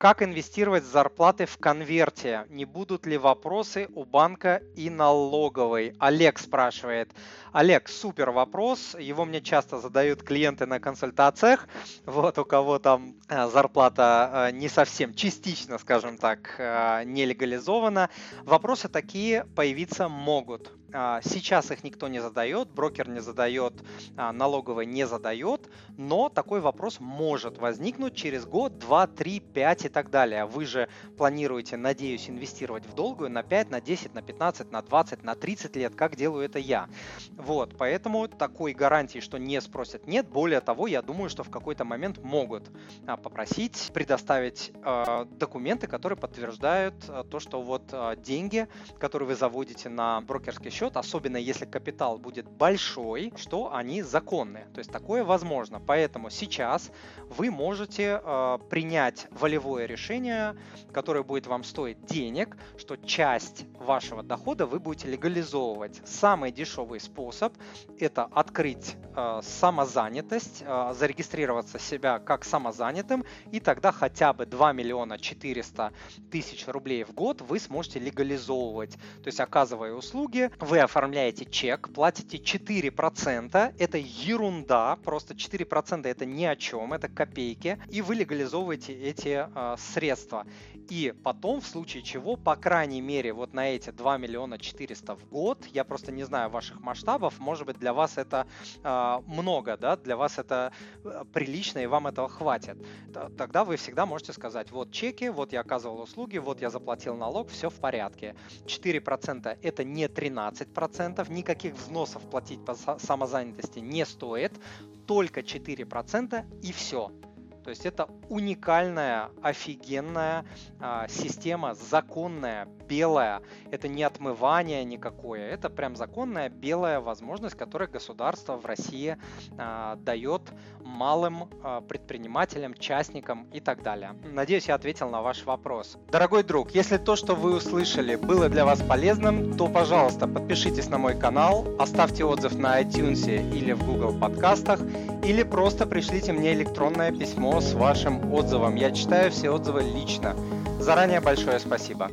Как инвестировать зарплаты в конверте? Не будут ли вопросы у банка и налоговой? Олег спрашивает. Олег, супер вопрос. Его мне часто задают клиенты на консультациях. Вот у кого там э, зарплата э, не совсем частично, скажем так, э, не легализована. Вопросы такие появиться могут. А, сейчас их никто не задает, брокер не задает, а, налоговая не задает, но такой вопрос может возникнуть через год, два, три, пять и так далее. Вы же планируете, надеюсь, инвестировать в долгую на 5, на 10, на 15, на 20, на 30 лет, как делаю это я. Вот, поэтому такой гарантии, что не спросят, нет. Более того, я думаю, что в какой-то момент могут а, попросить предоставить э, документы, которые подтверждают то, что вот деньги, которые вы заводите на брокерский счет, особенно если капитал будет большой, что они законные. То есть такое возможно. Поэтому сейчас вы можете э, принять волевое решение, которое будет вам стоить денег, что часть вашего дохода вы будете легализовывать. Самый дешевый способ это открыть самозанятость, э, зарегистрироваться себя как самозанятым, и тогда хотя бы 2 миллиона 400 тысяч рублей в год вы сможете легализовывать. То есть оказывая услуги, вы оформляете чек, платите 4%, это ерунда, просто 4% это ни о чем, это копейки, и вы легализовываете эти э, средства. И потом, в случае чего, по крайней мере, вот на эти 2 миллиона 400 в год, я просто не знаю ваших масштабов, может быть, для вас это э, много, да, для вас это э, прилично, и вам этого хватит. Тогда вы всегда можете сказать, вот чеки, вот я оказывал услуги, вот я заплатил налог, все в порядке. 4% это не 13, 15%, никаких взносов платить по самозанятости не стоит, только 4% и все. То есть это уникальная, офигенная а, система, законная, белая. Это не отмывание никакое, это прям законная белая возможность, которую государство в России а, дает малым а, предпринимателям, частникам и так далее. Надеюсь, я ответил на ваш вопрос. Дорогой друг, если то, что вы услышали, было для вас полезным, то, пожалуйста, подпишитесь на мой канал, оставьте отзыв на iTunes или в Google подкастах, или просто пришлите мне электронное письмо с вашим отзывом. Я читаю все отзывы лично. Заранее большое спасибо.